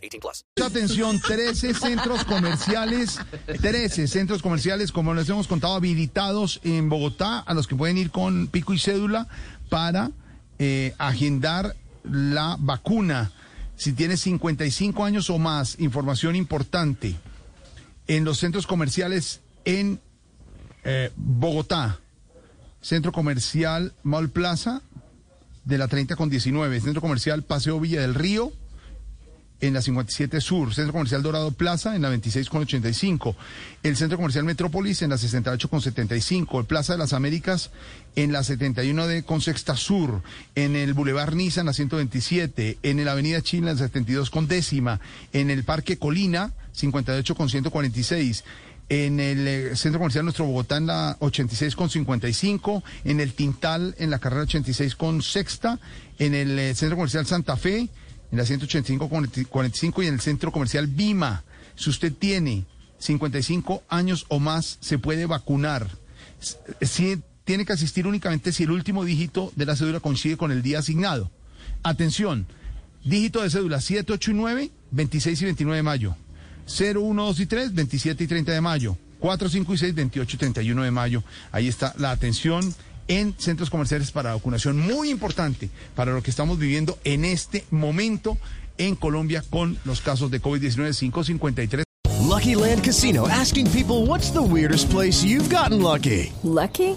18 plus. Atención, 13 centros comerciales, 13 centros comerciales, como les hemos contado, habilitados en Bogotá, a los que pueden ir con pico y cédula para eh, agendar la vacuna. Si tienes 55 años o más, información importante. En los centros comerciales en eh, Bogotá, Centro Comercial Mall Plaza de la 30 con 19, Centro Comercial Paseo Villa del Río en la 57 Sur, Centro Comercial Dorado Plaza en la 26 con 85, el Centro Comercial Metrópolis en la 68 con 75, el Plaza de las Américas en la 71 de con Sexta Sur, en el Boulevard Niza en la 127, en la Avenida China en la 72 con décima, en el Parque Colina 58 con 146 en el eh, Centro Comercial Nuestro Bogotá en la 86 con 55, en el Tintal en la carrera 86 con sexta, en el eh, Centro Comercial Santa Fe en la 185 con 45 y en el Centro Comercial Bima. Si usted tiene 55 años o más, se puede vacunar. Si, tiene que asistir únicamente si el último dígito de la cédula coincide con el día asignado. Atención, dígito de cédula 7, 8 y 9, 26 y 29 de mayo. 0, 1, 2 y 3, 27 y 30 de mayo. 4, 5 y 6, 28 y 31 de mayo. Ahí está la atención en centros comerciales para vacunación. Muy importante para lo que estamos viviendo en este momento en Colombia con los casos de COVID-19 553. Lucky Land Casino asking people what's the weirdest place you've gotten lucky. Lucky?